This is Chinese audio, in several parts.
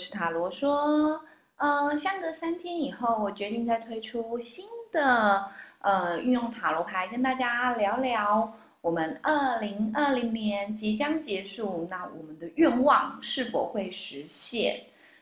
是塔罗说，呃，相隔三天以后，我决定再推出新的呃运用塔罗牌，跟大家聊聊我们二零二零年即将结束，那我们的愿望是否会实现？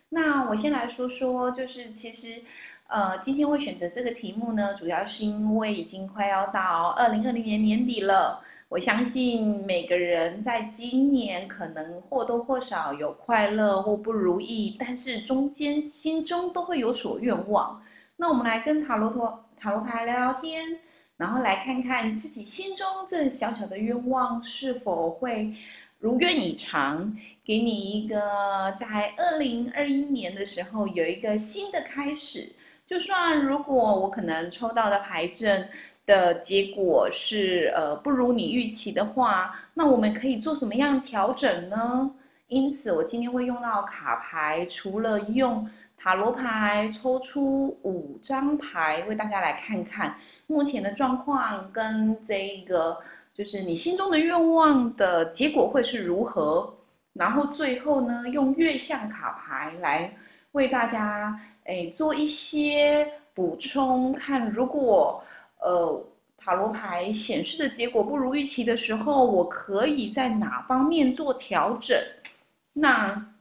那我先来说说，就是其实，呃，今天会选择这个题目呢，主要是因为已经快要到二零二零年年底了。我相信每个人在今年可能或多或少有快乐或不如意，但是中间心中都会有所愿望。那我们来跟塔罗托塔罗牌聊聊天，然后来看看自己心中这小小的愿望是否会如愿以偿，给你一个在二零二一年的时候有一个新的开始。就算如果我可能抽到的牌阵。的结果是，呃，不如你预期的话，那我们可以做什么样调整呢？因此，我今天会用到卡牌，除了用塔罗牌抽出五张牌，为大家来看看目前的状况跟这个就是你心中的愿望的结果会是如何。然后最后呢，用月相卡牌来为大家诶做一些补充，看如果。呃，塔罗牌显示的结果不如预期的时候，我可以在哪方面做调整？那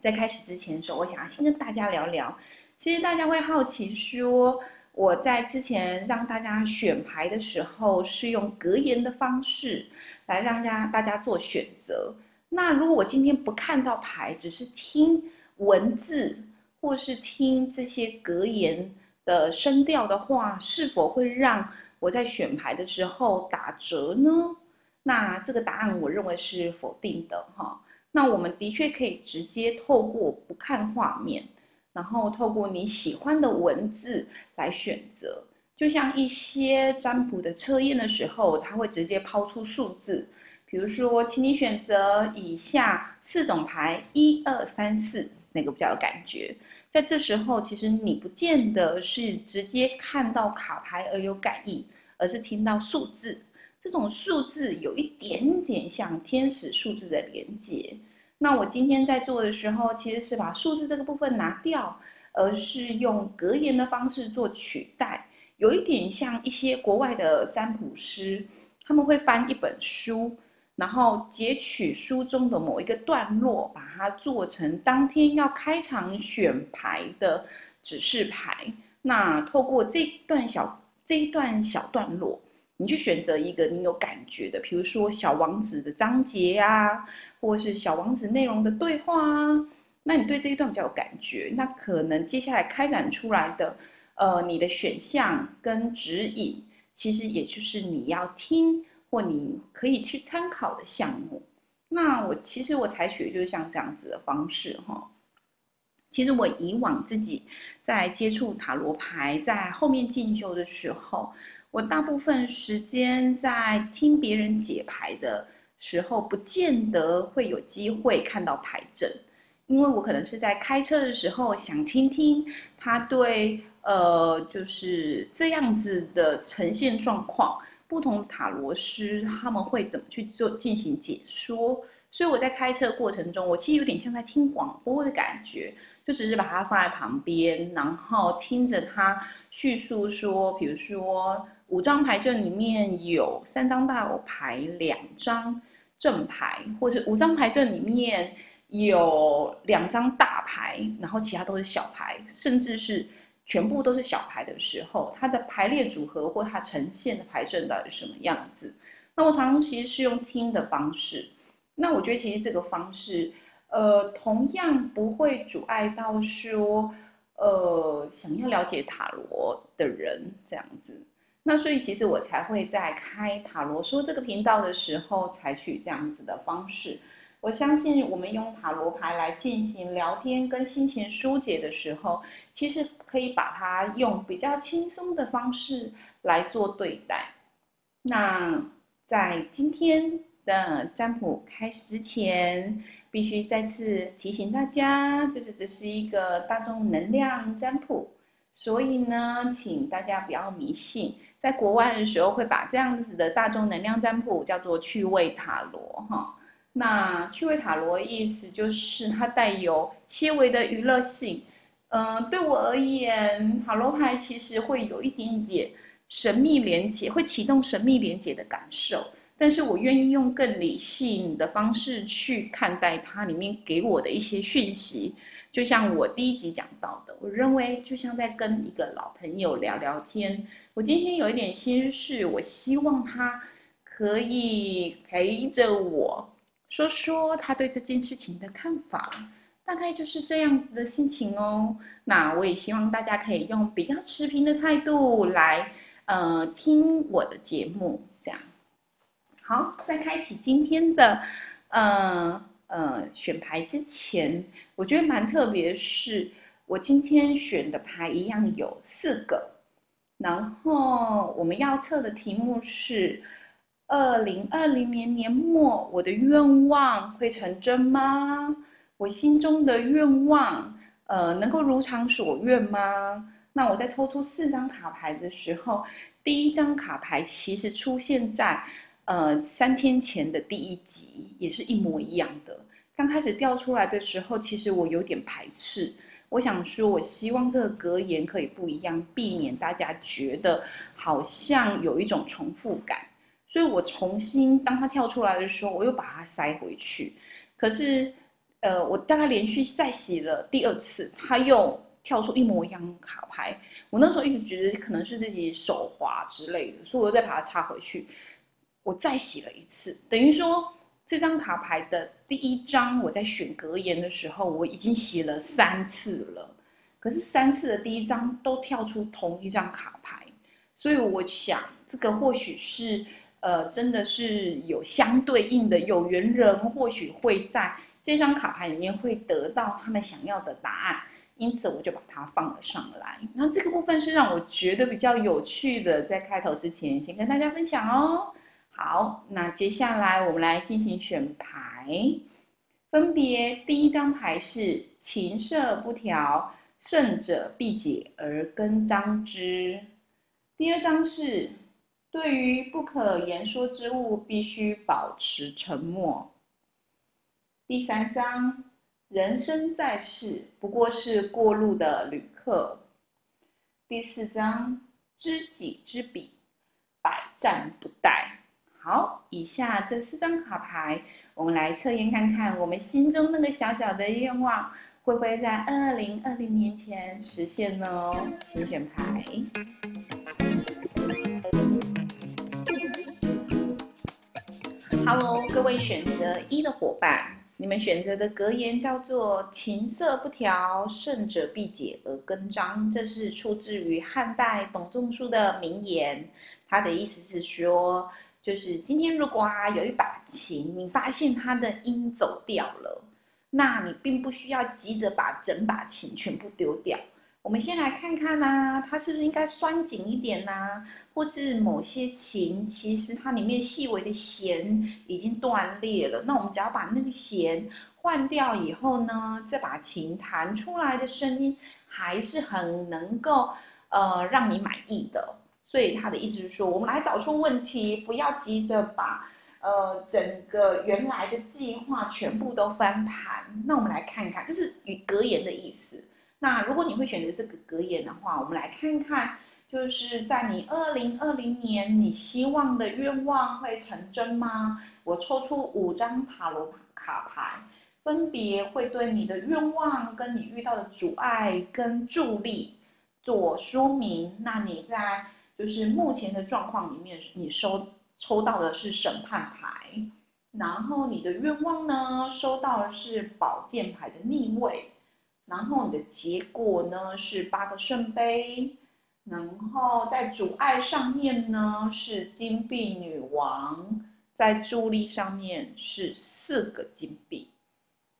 在开始之前的时候，我想要先跟大家聊聊。其实大家会好奇说，我在之前让大家选牌的时候，是用格言的方式来让大家大家做选择。那如果我今天不看到牌，只是听文字，或是听这些格言。的声调的话，是否会让我在选牌的时候打折呢？那这个答案我认为是否定的哈。那我们的确可以直接透过不看画面，然后透过你喜欢的文字来选择。就像一些占卜的测验的时候，它会直接抛出数字，比如说，请你选择以下四种牌，一二三四，哪个比较有感觉？在这时候，其实你不见得是直接看到卡牌而有感应，而是听到数字。这种数字有一点点像天使数字的连接。那我今天在做的时候，其实是把数字这个部分拿掉，而是用格言的方式做取代，有一点像一些国外的占卜师，他们会翻一本书。然后截取书中的某一个段落，把它做成当天要开场选牌的指示牌。那透过这段小这一段小段落，你去选择一个你有感觉的，比如说《小王子》的章节啊，或是《小王子》内容的对话啊。那你对这一段比较有感觉，那可能接下来开展出来的，呃，你的选项跟指引，其实也就是你要听。或你可以去参考的项目，那我其实我采取的就是像这样子的方式哈。其实我以往自己在接触塔罗牌，在后面进修的时候，我大部分时间在听别人解牌的时候，不见得会有机会看到牌阵，因为我可能是在开车的时候想听听他对呃就是这样子的呈现状况。不同塔罗师他们会怎么去做进行解说？所以我在开车过程中，我其实有点像在听广播的感觉，就只是把它放在旁边，然后听着他叙述说，比如说五张牌阵里面有三张大牌，两张正牌，或者五张牌阵里面有两张大牌，然后其他都是小牌，甚至是。全部都是小牌的时候，它的排列组合或它呈现的牌阵到底什么样子？那我常常其实是用听的方式。那我觉得其实这个方式，呃，同样不会阻碍到说，呃，想要了解塔罗的人这样子。那所以其实我才会在开塔罗说这个频道的时候采取这样子的方式。我相信我们用塔罗牌来进行聊天跟心情疏解的时候，其实可以把它用比较轻松的方式来做对待。那在今天的占卜开始之前，必须再次提醒大家，就是这是一个大众能量占卜，所以呢，请大家不要迷信。在国外的时候会把这样子的大众能量占卜叫做趣味塔罗，哈。那趣味塔罗意思就是它带有些微的娱乐性。嗯，对我而言，塔罗牌其实会有一点点神秘连接，会启动神秘连接的感受。但是我愿意用更理性的方式去看待它里面给我的一些讯息。就像我第一集讲到的，我认为就像在跟一个老朋友聊聊天。我今天有一点心事，我希望他可以陪着我说说他对这件事情的看法。大概就是这样子的心情哦。那我也希望大家可以用比较持平的态度来，呃，听我的节目。这样，好，在开启今天的，呃呃选牌之前，我觉得蛮特别，是我今天选的牌一样有四个，然后我们要测的题目是：二零二零年年末，我的愿望会成真吗？我心中的愿望，呃，能够如偿所愿吗？那我在抽出四张卡牌的时候，第一张卡牌其实出现在呃三天前的第一集，也是一模一样的。刚开始掉出来的时候，其实我有点排斥。我想说，我希望这个格言可以不一样，避免大家觉得好像有一种重复感。所以我重新当它跳出来的时候，我又把它塞回去。可是。呃，我大概连续再洗了第二次，它又跳出一模一样卡牌。我那时候一直觉得可能是自己手滑之类的，所以我又再把它插回去。我再洗了一次，等于说这张卡牌的第一张，我在选格言的时候，我已经洗了三次了。可是三次的第一张都跳出同一张卡牌，所以我想这个或许是呃，真的是有相对应的有缘人，或许会在。这张卡牌里面会得到他们想要的答案，因此我就把它放了上来。那这个部分是让我觉得比较有趣的，在开头之前先跟大家分享哦。好，那接下来我们来进行选牌，分别第一张牌是琴瑟不调，胜者必解而根张之；第二张是对于不可言说之物，必须保持沉默。第三章，人生在世不过是过路的旅客。第四章，知己知彼，百战不殆。好，以下这四张卡牌，我们来测验看看，我们心中那个小小的愿望，会不会在二零二零年前实现呢？请选牌。Hello，各位选择一的伙伴。你们选择的格言叫做“琴瑟不调，胜者必解而更张”，这是出自于汉代董仲舒的名言。他的意思是说，就是今天如果啊有一把琴，你发现它的音走掉了，那你并不需要急着把整把琴全部丢掉。我们先来看看呐，它是不是应该拴紧一点呐？或是某些琴，其实它里面细微的弦已经断裂了。那我们只要把那个弦换掉以后呢，这把琴弹出来的声音还是很能够呃让你满意的。所以他的意思是说，我们来找出问题，不要急着把呃整个原来的计划全部都翻盘。那我们来看看，这是与格言的意思。那如果你会选择这个格言的话，我们来看看，就是在你二零二零年，你希望的愿望会成真吗？我抽出五张塔罗卡牌，分别会对你的愿望跟你遇到的阻碍跟助力做说明。那你在就是目前的状况里面，你收抽到的是审判牌，然后你的愿望呢，收到的是宝剑牌的逆位。然后你的结果呢是八个圣杯，然后在阻碍上面呢是金币女王，在助力上面是四个金币，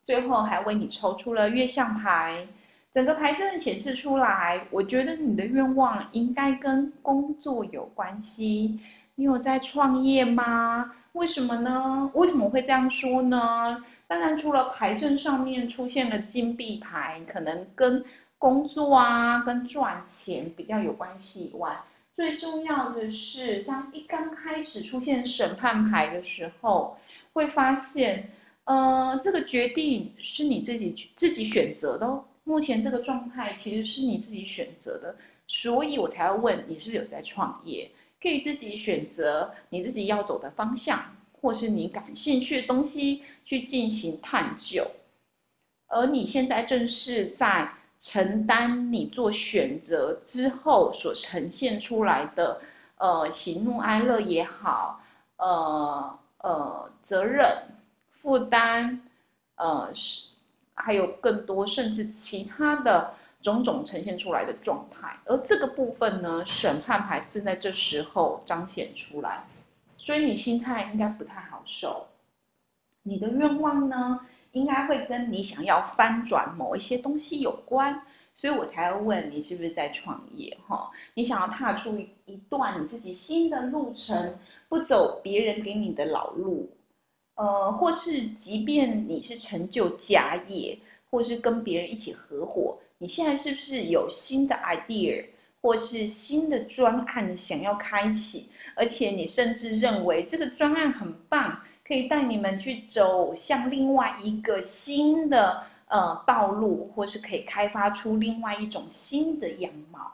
最后还为你抽出了月相牌。整个牌阵显示出来，我觉得你的愿望应该跟工作有关系。你有在创业吗？为什么呢？为什么会这样说呢？当然，除了牌阵上面出现了金币牌，可能跟工作啊、跟赚钱比较有关系以外，最重要的是，当一刚开始出现审判牌的时候，会发现，呃，这个决定是你自己自己选择的哦。目前这个状态其实是你自己选择的，所以我才要问你是有在创业，可以自己选择你自己要走的方向，或是你感兴趣的东西去进行探究。而你现在正是在承担你做选择之后所呈现出来的，呃，喜怒哀乐也好，呃呃，责任负担，呃是。还有更多，甚至其他的种种呈现出来的状态，而这个部分呢，审判牌正在这时候彰显出来，所以你心态应该不太好受。你的愿望呢，应该会跟你想要翻转某一些东西有关，所以我才要问你是不是在创业哈？你想要踏出一段你自己新的路程，不走别人给你的老路。呃，或是即便你是成就家业，或是跟别人一起合伙，你现在是不是有新的 idea，或是新的专案想要开启？而且你甚至认为这个专案很棒，可以带你们去走向另外一个新的呃道路，或是可以开发出另外一种新的样貌。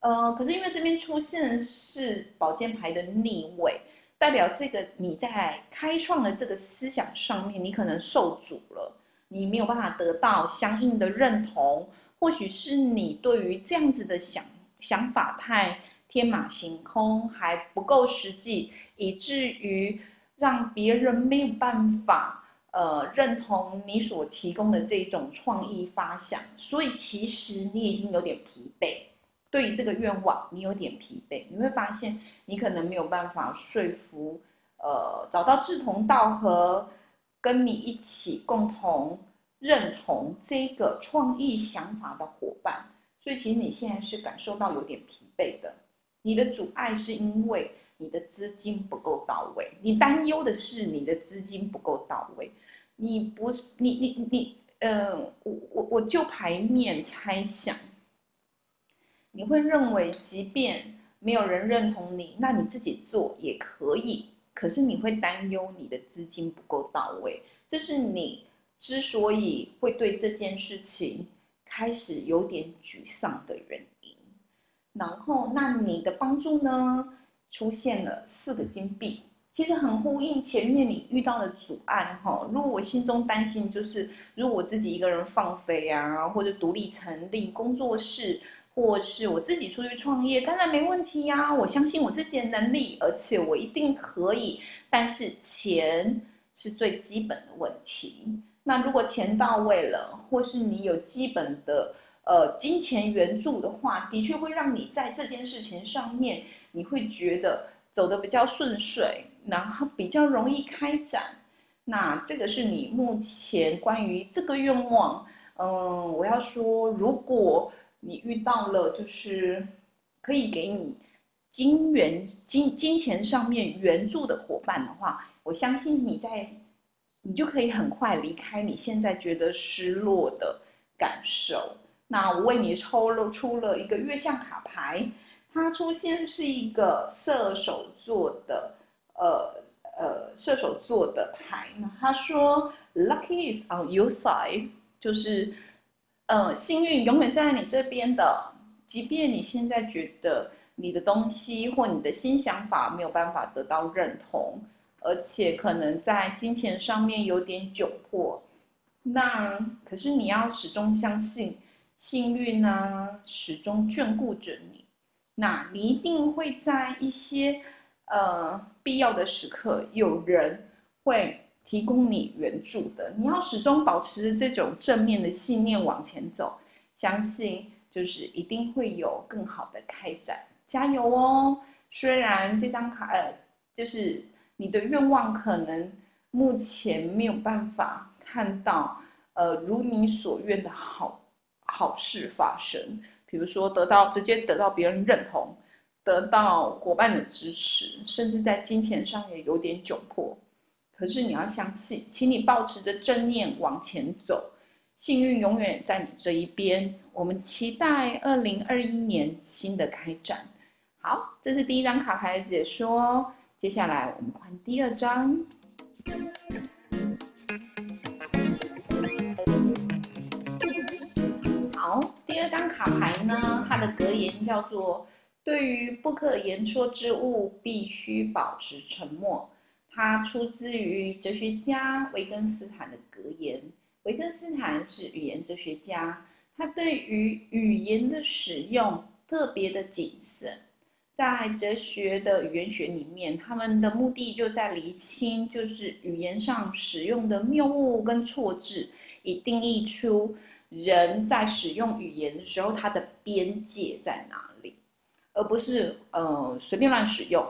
呃，可是因为这边出现的是宝剑牌的逆位。代表这个你在开创的这个思想上面，你可能受阻了，你没有办法得到相应的认同，或许是你对于这样子的想想法太天马行空，还不够实际，以至于让别人没有办法呃认同你所提供的这种创意发想，所以其实你已经有点疲惫。对于这个愿望，你有点疲惫，你会发现你可能没有办法说服，呃，找到志同道合，跟你一起共同认同这个创意想法的伙伴。所以其实你现在是感受到有点疲惫的。你的阻碍是因为你的资金不够到位，你担忧的是你的资金不够到位。你不，你你你，呃，我我我就牌面猜想。你会认为，即便没有人认同你，那你自己做也可以。可是你会担忧你的资金不够到位，这是你之所以会对这件事情开始有点沮丧的原因。然后，那你的帮助呢？出现了四个金币，其实很呼应前面你遇到的阻碍哈。如果我心中担心，就是如果我自己一个人放飞啊，或者独立成立工作室。或是我自己出去创业，当然没问题呀。我相信我自己的能力，而且我一定可以。但是钱是最基本的问题。那如果钱到位了，或是你有基本的呃金钱援助的话，的确会让你在这件事情上面，你会觉得走得比较顺遂，然后比较容易开展。那这个是你目前关于这个愿望，嗯，我要说，如果。你遇到了就是可以给你金元金金钱上面援助的伙伴的话，我相信你在你就可以很快离开你现在觉得失落的感受。那我为你抽了出了一个月相卡牌，它出现是一个射手座的呃呃射手座的牌。那他说，Lucky is on your side，就是。嗯，幸运永远在你这边的，即便你现在觉得你的东西或你的新想法没有办法得到认同，而且可能在金钱上面有点窘迫，那可是你要始终相信幸运呢，始终眷顾着你，那你一定会在一些呃必要的时刻，有人会。提供你援助的，你要始终保持这种正面的信念往前走，相信就是一定会有更好的开展，加油哦！虽然这张卡呃，就是你的愿望可能目前没有办法看到呃如你所愿的好好事发生，比如说得到直接得到别人认同，得到伙伴的支持，甚至在金钱上也有点窘迫。可是你要相信，请你保持着正念往前走，幸运永远在你这一边。我们期待二零二一年新的开展。好，这是第一张卡牌的解说，接下来我们换第二张。张卡牌呢，它的格言叫做“对于不可言说之物，必须保持沉默”。它出自于哲学家维根斯坦的格言。维根斯坦是语言哲学家，他对于语言的使用特别的谨慎。在哲学的语言学里面，他们的目的就在厘清，就是语言上使用的谬误跟错字，以定义出人在使用语言的时候，它的边界在哪里，而不是呃随便乱使用，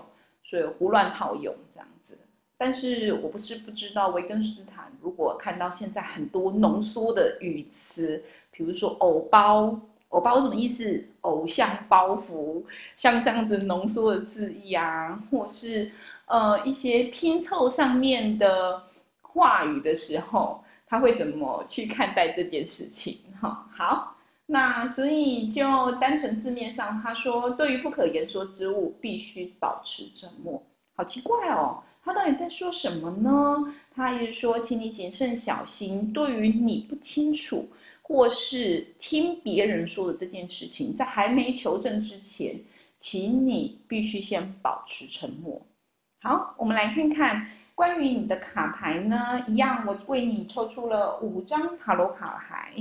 所以胡乱套用这样子。但是我不是不知道，维根斯坦如果看到现在很多浓缩的语词，比如说偶包。偶包什么意思？偶像包袱，像这样子浓缩的字义啊，或是呃一些拼凑上面的话语的时候，他会怎么去看待这件事情？哈，好，那所以就单纯字面上，他说对于不可言说之物，必须保持沉默。好奇怪哦，他到底在说什么呢？他也是说，请你谨慎小心，对于你不清楚。或是听别人说的这件事情，在还没求证之前，请你必须先保持沉默。好，我们来看看关于你的卡牌呢，一样，我为你抽出了五张塔罗卡牌，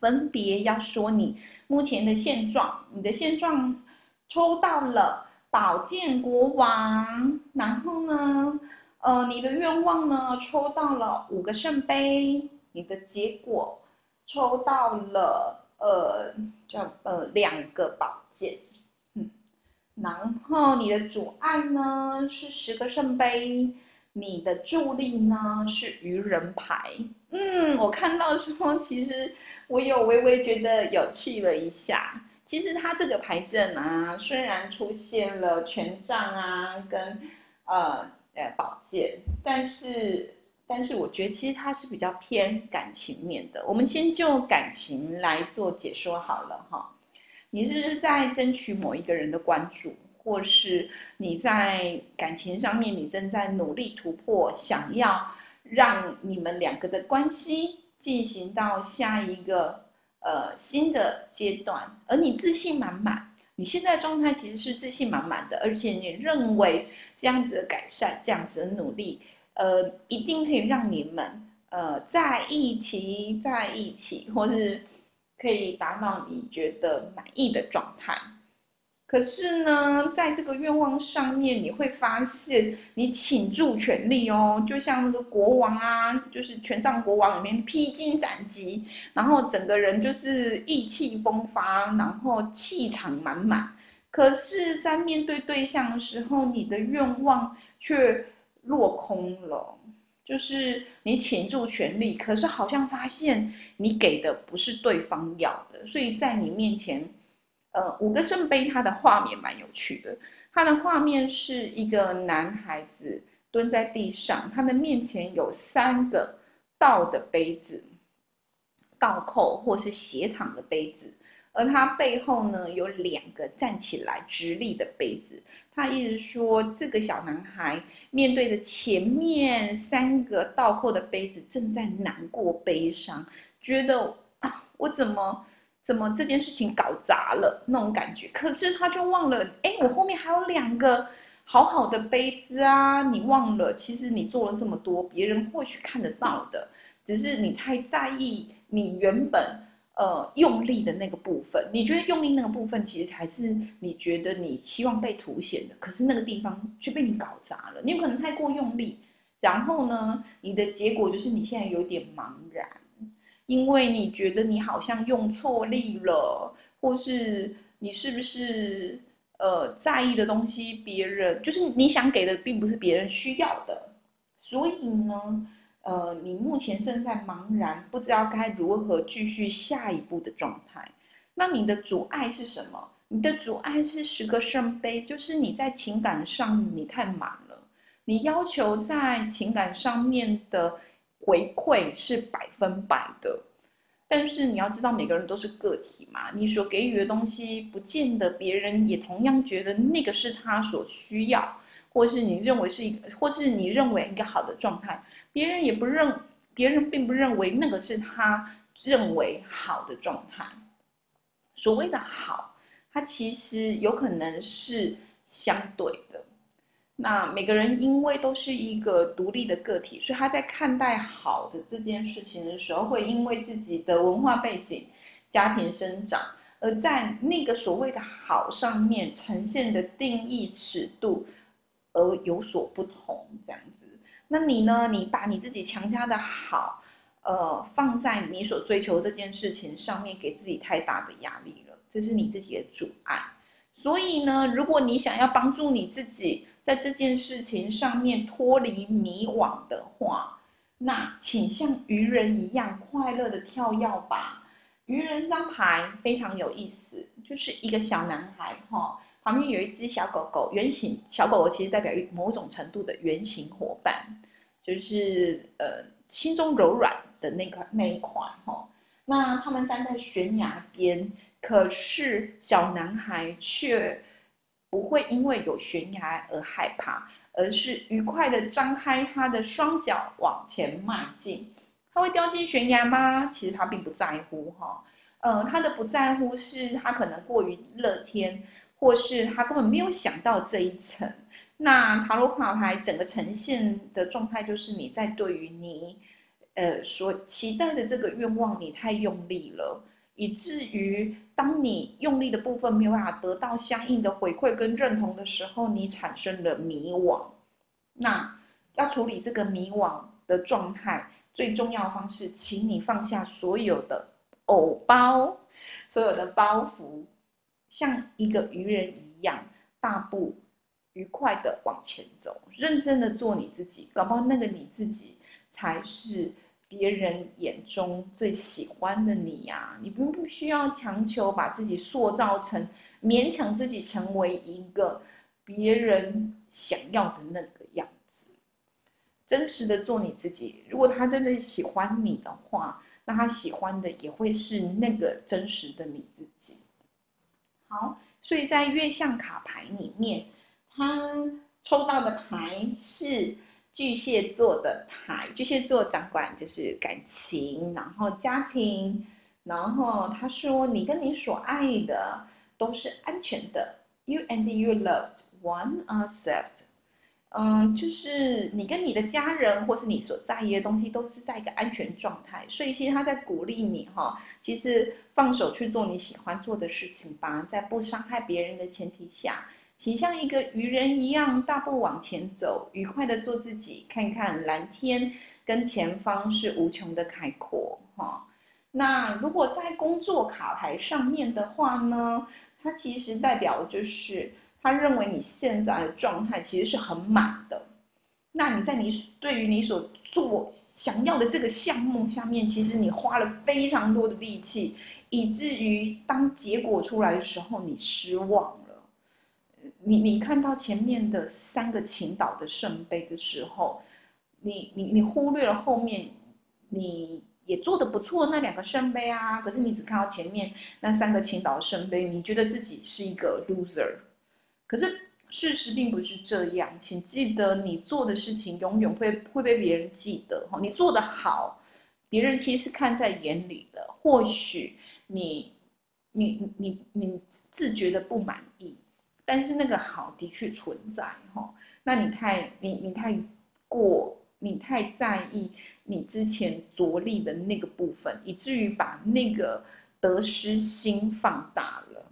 分别要说你目前的现状。你的现状抽到了宝剑国王，然后呢，呃，你的愿望呢，抽到了五个圣杯，你的结果。抽到了呃，叫呃两个宝剑，然后你的主爱呢是十个圣杯，你的助力呢是愚人牌，嗯，我看到的时候，其实我有微微觉得有趣了一下。其实它这个牌阵啊，虽然出现了权杖啊跟呃呃宝剑，但是。但是我觉得其实它是比较偏感情面的，我们先就感情来做解说好了哈。你是在争取某一个人的关注，或是你在感情上面你正在努力突破，想要让你们两个的关系进行到下一个呃新的阶段，而你自信满满，你现在状态其实是自信满满的，而且你认为这样子的改善，这样子的努力。呃，一定可以让你们呃在一起，在一起，或是可以达到你觉得满意的状态。可是呢，在这个愿望上面，你会发现你倾注全力哦，就像那个国王啊，就是权杖国王里面披荆斩棘，然后整个人就是意气风发，然后气场满满。可是，在面对对象的时候，你的愿望却。落空了，就是你倾注全力，可是好像发现你给的不是对方要的，所以在你面前，呃，五个圣杯，它的画面蛮有趣的。它的画面是一个男孩子蹲在地上，他的面前有三个倒的杯子，倒扣或是斜躺的杯子，而他背后呢有两个站起来直立的杯子。他一直说，这个小男孩面对着前面三个倒扣的杯子，正在难过、悲伤，觉得啊，我怎么怎么这件事情搞砸了那种感觉。可是他就忘了，哎，我后面还有两个好好的杯子啊！你忘了，其实你做了这么多，别人或许看得到的，只是你太在意你原本。呃，用力的那个部分，你觉得用力那个部分其实才是你觉得你希望被凸显的，可是那个地方却被你搞砸了。你有可能太过用力，然后呢，你的结果就是你现在有点茫然，因为你觉得你好像用错力了，或是你是不是呃在意的东西，别人就是你想给的并不是别人需要的，所以呢。呃，你目前正在茫然，不知道该如何继续下一步的状态。那你的阻碍是什么？你的阻碍是十个圣杯，就是你在情感上你太满了，你要求在情感上面的回馈是百分百的，但是你要知道每个人都是个体嘛，你所给予的东西不见得别人也同样觉得那个是他所需要，或是你认为是一个，或是你认为一个好的状态。别人也不认，别人并不认为那个是他认为好的状态，所谓的好，它其实有可能是相对的。那每个人因为都是一个独立的个体，所以他在看待好的这件事情的时候，会因为自己的文化背景、家庭生长，而在那个所谓的好上面呈现的定义尺度而有所不同。这样子，那你呢？你把你自己强加的好，呃，放在你所追求这件事情上面，给自己太大的压力了，这是你自己的阻碍。所以呢，如果你想要帮助你自己，在这件事情上面脱离迷惘的话，那请像愚人一样快乐的跳跃吧。愚人这张牌非常有意思，就是一个小男孩哈，旁边有一只小狗狗，圆形小狗狗其实代表某种程度的圆形伙伴，就是呃心中柔软的那块那一块哈。那他们站在悬崖边，可是小男孩却。不会因为有悬崖而害怕，而是愉快的张开他的双脚往前迈进。他会掉进悬崖吗？其实他并不在乎哈。呃，他的不在乎是他可能过于乐天，或是他根本没有想到这一层。那塔罗牌整个呈现的状态就是你在对于你，呃，所期待的这个愿望，你太用力了。以至于当你用力的部分没有办法得到相应的回馈跟认同的时候，你产生了迷惘。那要处理这个迷惘的状态，最重要的方式，请你放下所有的偶包，所有的包袱，像一个愚人一样，大步愉快的往前走，认真的做你自己，搞不好那个你自己才是。别人眼中最喜欢的你呀，你并不需要强求把自己塑造成，勉强自己成为一个别人想要的那个样子。真实的做你自己。如果他真的喜欢你的话，那他喜欢的也会是那个真实的你自己。好，所以在月相卡牌里面，他抽到的牌是。巨蟹座的牌，巨蟹座掌管就是感情，然后家庭，然后他说你跟你所爱的都是安全的，you and you loved one are safe。嗯，就是你跟你的家人或是你所在意的东西都是在一个安全状态，所以其实他在鼓励你哈，其实放手去做你喜欢做的事情吧，在不伤害别人的前提下。请像一个愚人一样大步往前走，愉快的做自己，看看蓝天跟前方是无穷的开阔哈。那如果在工作卡牌上面的话呢，它其实代表就是他认为你现在的状态其实是很满的。那你在你对于你所做想要的这个项目下面，其实你花了非常多的力气，以至于当结果出来的时候，你失望了。你你看到前面的三个倾倒的圣杯的时候，你你你忽略了后面，你也做的不错那两个圣杯啊，可是你只看到前面那三个倾倒的圣杯，你觉得自己是一个 loser，可是事实并不是这样，请记得你做的事情永远会会被别人记得哈，你做的好，别人其实是看在眼里的，或许你你你你自觉的不满意。但是那个好的确存在哈，那你太你你太过你太在意你之前着力的那个部分，以至于把那个得失心放大了，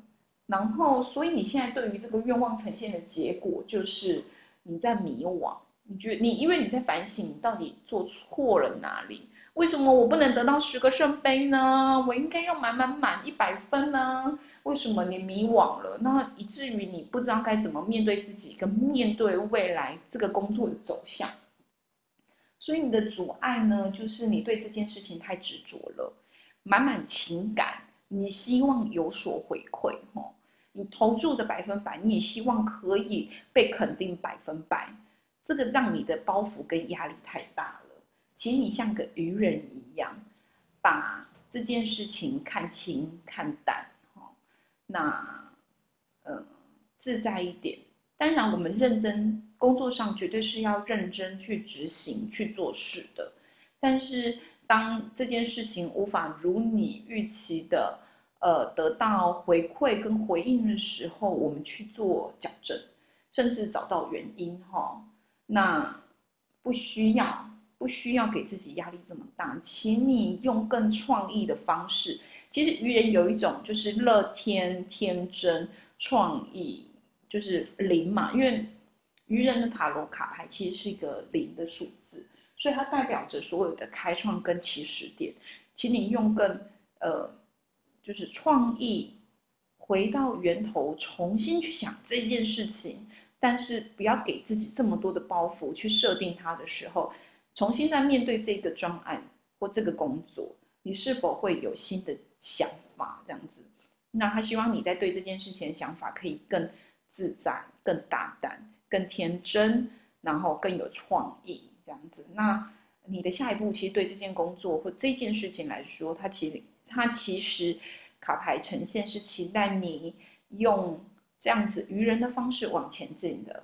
然后所以你现在对于这个愿望呈现的结果就是你在迷惘，你觉得你因为你在反省你到底做错了哪里，为什么我不能得到十个圣杯呢？我应该要满满满一百分呢？为什么你迷惘了？那以至于你不知道该怎么面对自己，跟面对未来这个工作的走向。所以你的阻碍呢，就是你对这件事情太执着了，满满情感，你希望有所回馈，吼，你投注的百分百，你也希望可以被肯定百分百，这个让你的包袱跟压力太大了。其实你像个愚人一样，把这件事情看清看淡。哈那，呃，自在一点。当然，我们认真工作上绝对是要认真去执行去做事的。但是，当这件事情无法如你预期的，呃得到回馈跟回应的时候，我们去做矫正，甚至找到原因哈。那不需要不需要给自己压力这么大，请你用更创意的方式。其实愚人有一种就是乐天、天真、创意，就是零嘛，因为愚人的塔罗卡牌其实是一个零的数字，所以它代表着所有的开创跟起始点。请你用更呃，就是创意，回到源头，重新去想这件事情，但是不要给自己这么多的包袱去设定它的时候，重新再面对这个专案或这个工作，你是否会有新的？想法这样子，那他希望你在对这件事情的想法可以更自在、更大胆、更天真，然后更有创意这样子。那你的下一步其实对这件工作或这件事情来说，它其实它其实卡牌呈现是期待你用这样子愚人的方式往前进的。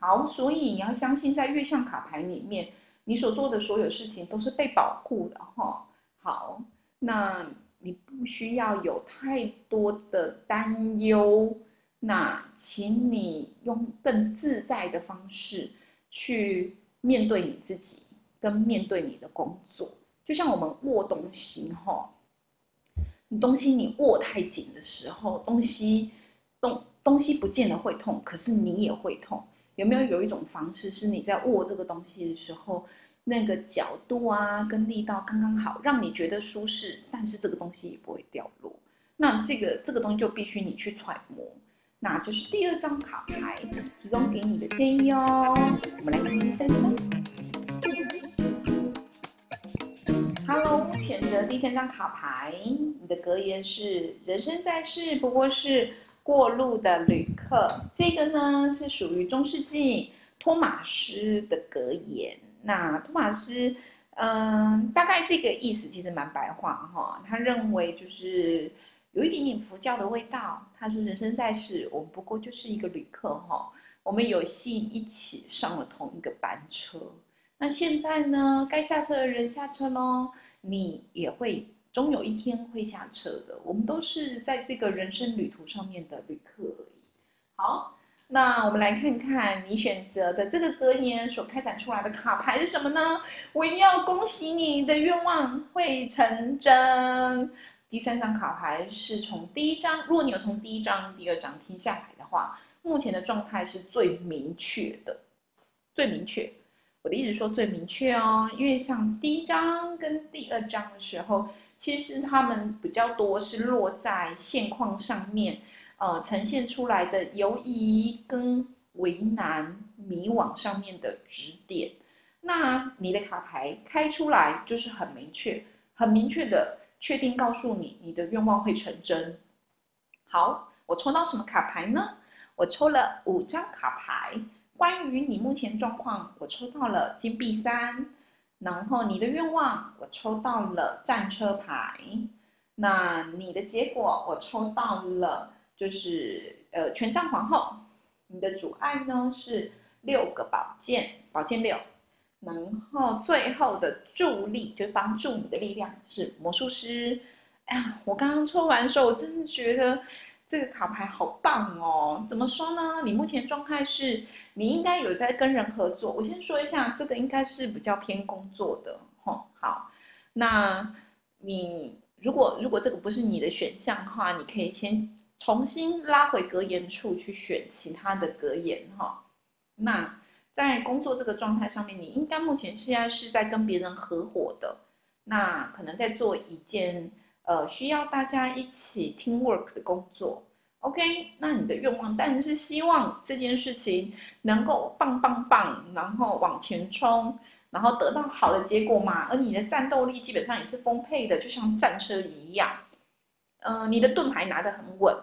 好，所以你要相信，在月相卡牌里面，你所做的所有事情都是被保护的哈。好，那。你不需要有太多的担忧，那请你用更自在的方式去面对你自己，跟面对你的工作。就像我们握东西哈，你东西你握太紧的时候，东西东东西不见得会痛，可是你也会痛。有没有有一种方式，是你在握这个东西的时候？那个角度啊，跟力道刚刚好，让你觉得舒适，但是这个东西也不会掉落。那这个这个东西就必须你去揣摩。那就是第二张卡牌提供给你的建议哦。我们来看第三张。Hello，选择第三张卡牌，你的格言是“人生在世不过是过路的旅客”。这个呢是属于中世纪托马斯的格言。那托马斯，嗯，大概这个意思其实蛮白话哈。他认为就是有一点点佛教的味道。他说：“人生在世，我们不过就是一个旅客哈。我们有幸一起上了同一个班车。那现在呢，该下车的人下车喽，你也会终有一天会下车的。我们都是在这个人生旅途上面的旅客而已。好。”那我们来看看你选择的这个格言所开展出来的卡牌是什么呢？我要恭喜你的愿望会成真。第三张卡牌是从第一张，如果你有从第一张、第二张听下来的话，目前的状态是最明确的，最明确。我的意思说最明确哦，因为像第一张跟第二张的时候，其实他们比较多是落在现况上面。呃，呈现出来的犹疑跟为难、迷惘上面的指点，那你的卡牌开出来就是很明确、很明确的确定告诉你，你的愿望会成真。好，我抽到什么卡牌呢？我抽了五张卡牌，关于你目前状况，我抽到了金币三，然后你的愿望，我抽到了战车牌，那你的结果，我抽到了。就是呃，权杖皇后，你的阻碍呢是六个宝剑，宝剑六，然后最后的助力就是帮助你的力量是魔术师。哎呀，我刚刚抽完的时候，我真的觉得这个卡牌好棒哦。怎么说呢？你目前状态是，你应该有在跟人合作。我先说一下，这个应该是比较偏工作的，吼。好，那你如果如果这个不是你的选项的话，你可以先。重新拉回格言处去选其他的格言哈。那在工作这个状态上面，你应该目前现在是在跟别人合伙的，那可能在做一件呃需要大家一起 team work 的工作。OK，那你的愿望当然是希望这件事情能够棒棒棒，然后往前冲，然后得到好的结果嘛。而你的战斗力基本上也是丰沛的，就像战车一样。嗯，你的盾牌拿得很稳，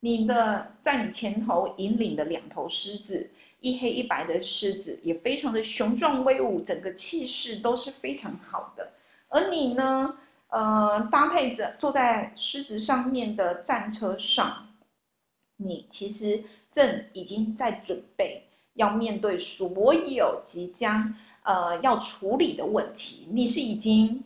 你的在你前头引领的两头狮子，一黑一白的狮子也非常的雄壮威武，整个气势都是非常好的。而你呢，呃，搭配着坐在狮子上面的战车上，你其实正已经在准备要面对所有即将呃要处理的问题，你是已经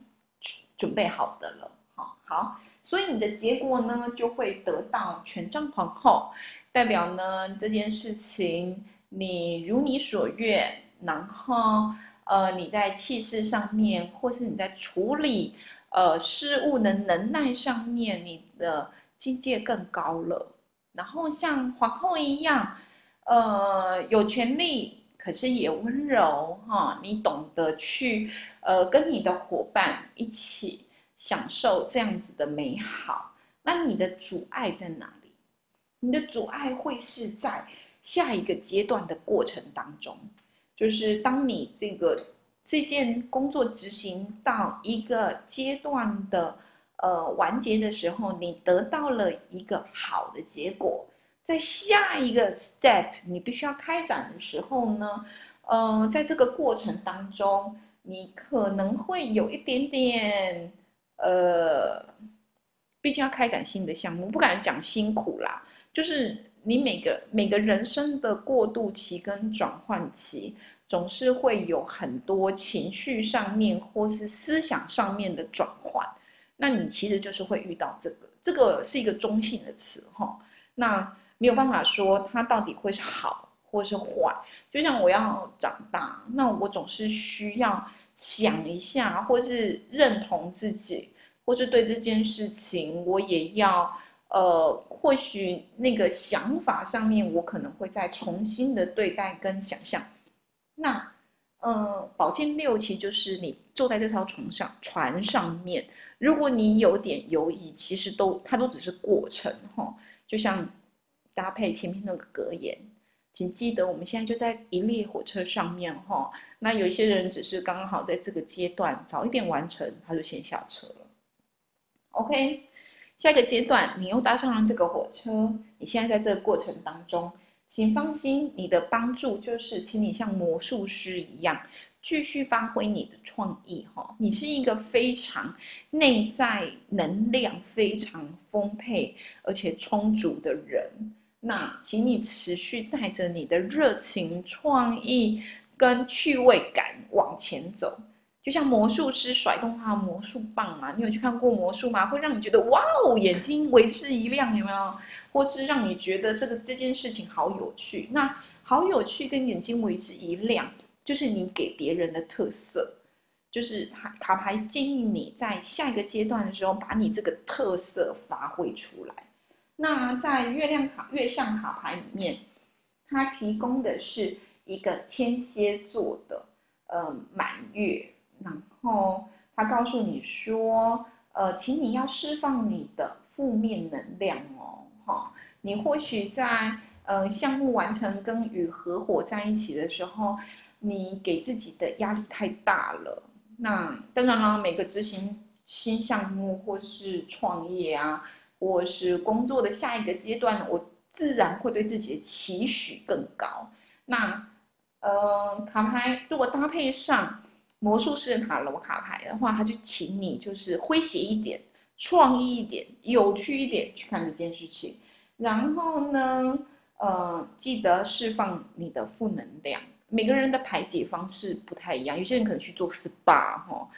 准备好的了。好，好。所以你的结果呢就会得到权杖皇后，代表呢这件事情你如你所愿，然后呃你在气势上面，或是你在处理呃事物的能耐上面，你的境界更高了。然后像皇后一样，呃有权利，可是也温柔哈，你懂得去呃跟你的伙伴一起。享受这样子的美好，那你的阻碍在哪里？你的阻碍会是在下一个阶段的过程当中，就是当你这个这件工作执行到一个阶段的呃完结的时候，你得到了一个好的结果，在下一个 step 你必须要开展的时候呢，呃，在这个过程当中，你可能会有一点点。呃，毕竟要开展新的项目，不敢讲辛苦啦，就是你每个每个人生的过渡期跟转换期，总是会有很多情绪上面或是思想上面的转换，那你其实就是会遇到这个，这个是一个中性的词哈，那没有办法说它到底会是好或是坏，就像我要长大，那我总是需要。想一下，或是认同自己，或是对这件事情，我也要，呃，或许那个想法上面，我可能会再重新的对待跟想象。那，呃，宝剑六其实就是你坐在这条船上，船上面，如果你有点犹疑，其实都它都只是过程哈，就像搭配前面那个格言。请记得，我们现在就在一列火车上面哈。那有一些人只是刚刚好在这个阶段早一点完成，他就先下车了。OK，下一个阶段你又搭上了这个火车，你现在在这个过程当中，请放心，你的帮助就是请你像魔术师一样，继续发挥你的创意哈。你是一个非常内在能量非常丰沛而且充足的人。那，请你持续带着你的热情、创意跟趣味感往前走，就像魔术师甩动他的魔术棒嘛。你有去看过魔术吗？会让你觉得哇哦，眼睛为之一亮，有没有？或是让你觉得这个这件事情好有趣？那好有趣跟眼睛为之一亮，就是你给别人的特色，就是卡牌建议你在下一个阶段的时候，把你这个特色发挥出来。那在月亮卡、月相卡牌里面，它提供的是一个天蝎座的呃满月，然后它告诉你说，呃，请你要释放你的负面能量哦，你或许在呃项目完成跟与合伙在一起的时候，你给自己的压力太大了。那当然了，每个执行新项目或是创业啊。或是工作的下一个阶段，我自然会对自己的期许更高。那，呃，卡牌如果搭配上魔术师塔罗卡牌的话，他就请你就是诙谐一点、创意一点、有趣一点去看这件事情。然后呢，呃，记得释放你的负能量。每个人的排解方式不太一样，有些人可能去做 SPA 哈。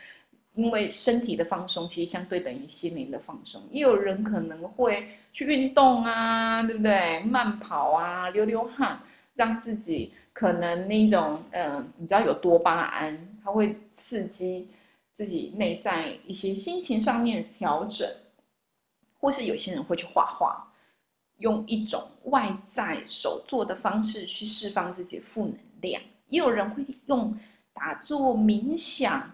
因为身体的放松其实相对等于心灵的放松，也有人可能会去运动啊，对不对？慢跑啊，流流汗，让自己可能那种，嗯，你知道有多巴胺，它会刺激自己内在一些心情上面调整，或是有些人会去画画，用一种外在手做的方式去释放自己负能量，也有人会用打坐冥想。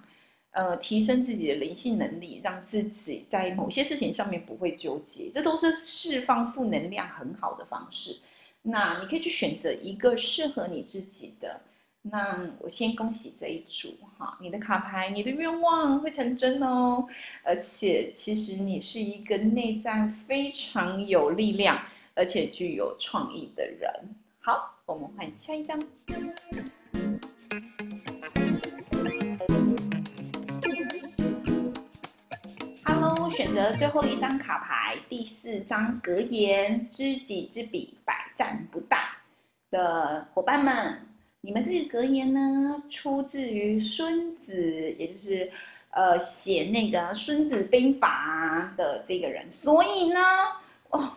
呃，提升自己的灵性能力，让自己在某些事情上面不会纠结，这都是释放负能量很好的方式。那你可以去选择一个适合你自己的。那我先恭喜这一组哈，你的卡牌，你的愿望会成真哦。而且其实你是一个内在非常有力量，而且具有创意的人。好，我们换下一张。选择最后一张卡牌，第四张格言：知己知彼，百战不殆。的伙伴们，你们这个格言呢，出自于孙子，也就是呃写那个《孙子兵法》的这个人。所以呢，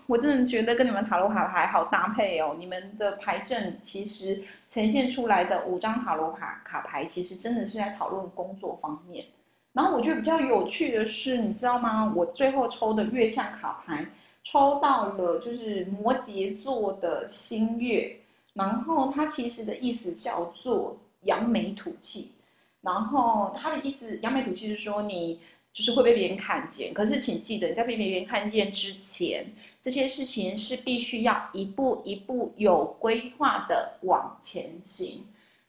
我真的觉得跟你们塔罗牌还好搭配哦。你们的牌阵其实呈现出来的五张塔罗卡卡牌，其实真的是在讨论工作方面。然后我觉得比较有趣的是，你知道吗？我最后抽的月相卡牌，抽到了就是摩羯座的新月，然后它其实的意思叫做扬眉吐气。然后它的意思扬眉吐气是说你就是会被别人看见，可是请记得你在被别人看见之前，这些事情是必须要一步一步有规划的往前行，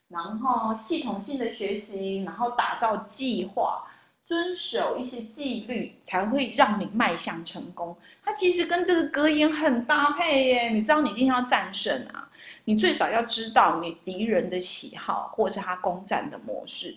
然后系统性的学习，然后打造计划。遵守一些纪律，才会让你迈向成功。它其实跟这个格言很搭配耶。你知道，你今天要战胜啊，你最少要知道你敌人的喜好，或者是他攻占的模式。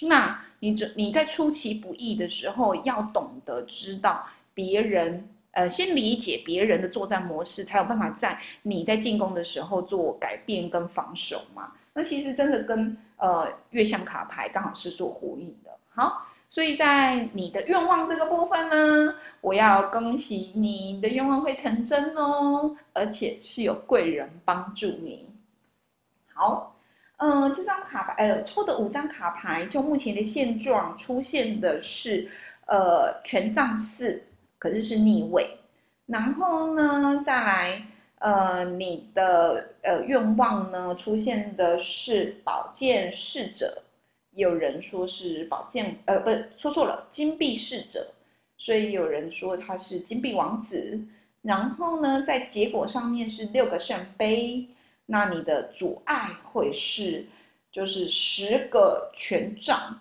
那你这你在出其不意的时候，要懂得知道别人，呃，先理解别人的作战模式，才有办法在你在进攻的时候做改变跟防守嘛。那其实真的跟呃月相卡牌刚好是做呼应的。好。所以在你的愿望这个部分呢，我要恭喜你，你的愿望会成真哦，而且是有贵人帮助你。好，嗯，这张卡牌，呃，抽的五张卡牌，就目前的现状出现的是，呃，权杖四，可是是逆位。然后呢，再来，呃，你的呃愿望呢，出现的是宝剑侍者。有人说是宝剑，呃，不是说错了，金币侍者，所以有人说他是金币王子。然后呢，在结果上面是六个圣杯，那你的阻碍会是就是十个权杖。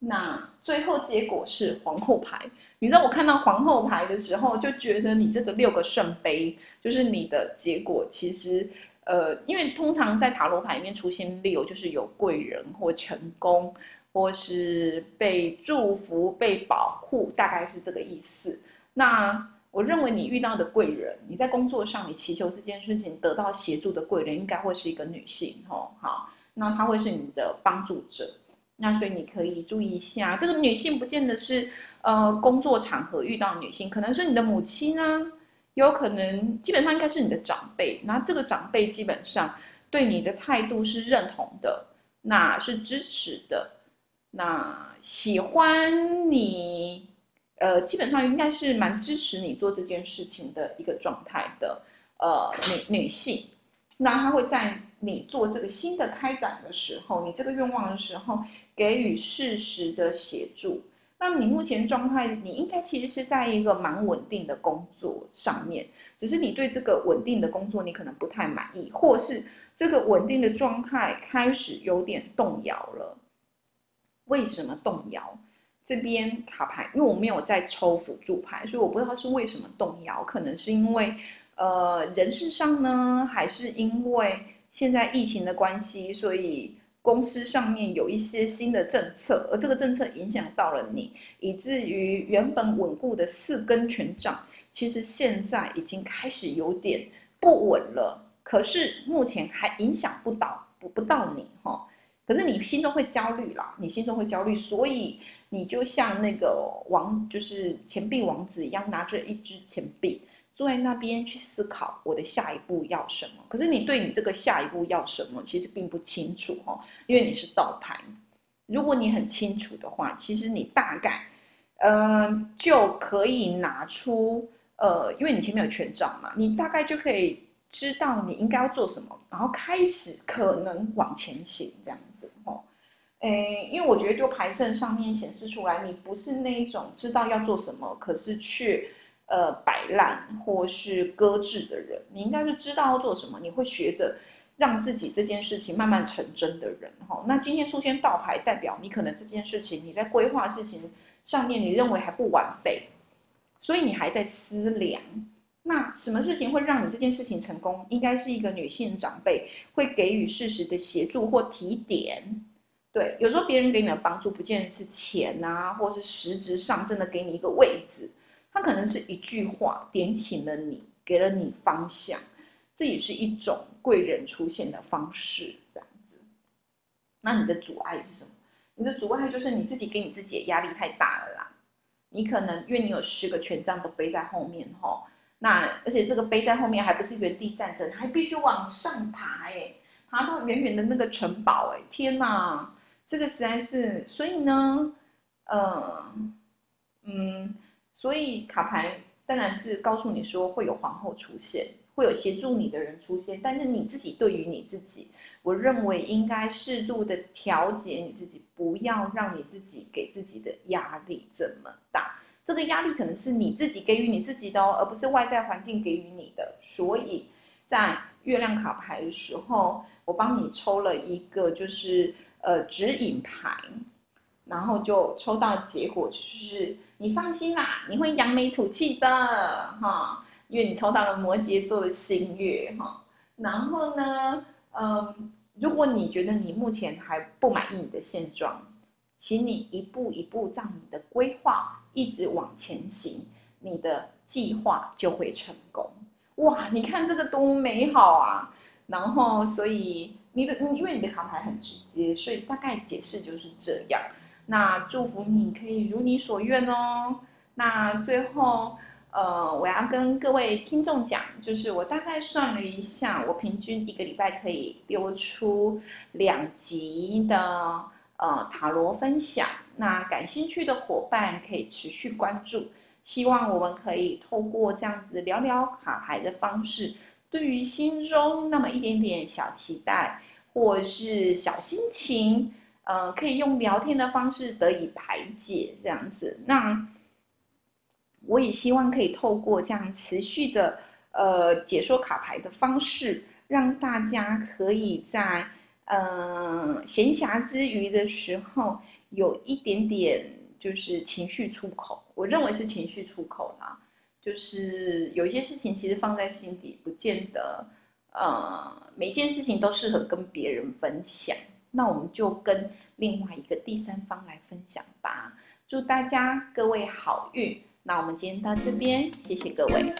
那最后结果是皇后牌。你知道我看到皇后牌的时候，就觉得你这个六个圣杯就是你的结果，其实。呃，因为通常在塔罗牌里面出现六，就是有贵人或成功，或是被祝福、被保护，大概是这个意思。那我认为你遇到的贵人，你在工作上你祈求这件事情得到协助的贵人，应该会是一个女性哦。好，那她会是你的帮助者。那所以你可以注意一下，这个女性不见得是呃工作场合遇到女性，可能是你的母亲啊。有可能基本上应该是你的长辈，那这个长辈基本上对你的态度是认同的，那是支持的，那喜欢你，呃，基本上应该是蛮支持你做这件事情的一个状态的，呃，女女性，那她会在你做这个新的开展的时候，你这个愿望的时候，给予适时的协助。那你目前状态，你应该其实是在一个蛮稳定的工作上面，只是你对这个稳定的工作你可能不太满意，或是这个稳定的状态开始有点动摇了。为什么动摇？这边卡牌，因为我没有在抽辅助牌，所以我不知道是为什么动摇，可能是因为呃人事上呢，还是因为现在疫情的关系，所以。公司上面有一些新的政策，而这个政策影响到了你，以至于原本稳固的四根权杖，其实现在已经开始有点不稳了。可是目前还影响不到不不到你哈，可是你心中会焦虑啦，你心中会焦虑，所以你就像那个王，就是钱币王子一样，拿着一支钱币。坐在那边去思考我的下一步要什么，可是你对你这个下一步要什么其实并不清楚哈，因为你是倒牌。如果你很清楚的话，其实你大概，嗯，就可以拿出，呃，因为你前面有权杖嘛，你大概就可以知道你应该要做什么，然后开始可能往前行这样子哈。诶，因为我觉得就牌阵上面显示出来，你不是那一种知道要做什么，可是却。呃，摆烂或是搁置的人，你应该是知道要做什么，你会学着让自己这件事情慢慢成真的人哈。那今天出现倒牌，代表你可能这件事情你在规划事情上面，你认为还不完备，所以你还在思量。那什么事情会让你这件事情成功？应该是一个女性长辈会给予适时的协助或提点。对，有时候别人给你的帮助，不见得是钱啊，或是实质上真的给你一个位置。他可能是一句话点醒了你，给了你方向，这也是一种贵人出现的方式，这样子。那你的阻碍是什么？你的阻碍就是你自己给你自己的压力太大了啦。你可能因为你有十个权杖都背在后面吼，那而且这个背在后面还不是原地站着，还必须往上爬哎，爬到远远的那个城堡哎，天哪，这个实在是，所以呢，呃，嗯，所以卡牌当然是告诉你说会有皇后出现。会有协助你的人出现，但是你自己对于你自己，我认为应该适度的调节你自己，不要让你自己给自己的压力这么大。这个压力可能是你自己给予你自己的哦，而不是外在环境给予你的。所以在月亮卡牌的时候，我帮你抽了一个就是呃指引牌，然后就抽到结果就是你放心啦，你会扬眉吐气的哈。因为你抽到了摩羯座的新月哈，然后呢，嗯，如果你觉得你目前还不满意你的现状，请你一步一步照你的规划一直往前行，你的计划就会成功。哇，你看这个多美好啊！然后，所以你的，因为你的卡牌很直接，所以大概解释就是这样。那祝福你可以如你所愿哦。那最后。呃，我要跟各位听众讲，就是我大概算了一下，我平均一个礼拜可以丢出两集的呃塔罗分享。那感兴趣的伙伴可以持续关注，希望我们可以透过这样子聊聊卡牌的方式，对于心中那么一点点小期待或是小心情，呃，可以用聊天的方式得以排解，这样子。那。我也希望可以透过这样持续的呃解说卡牌的方式，让大家可以在呃闲暇之余的时候有一点点就是情绪出口。我认为是情绪出口啦，就是有一些事情其实放在心底，不见得呃每件事情都适合跟别人分享。那我们就跟另外一个第三方来分享吧。祝大家各位好运！那我们今天到这边，谢谢各位。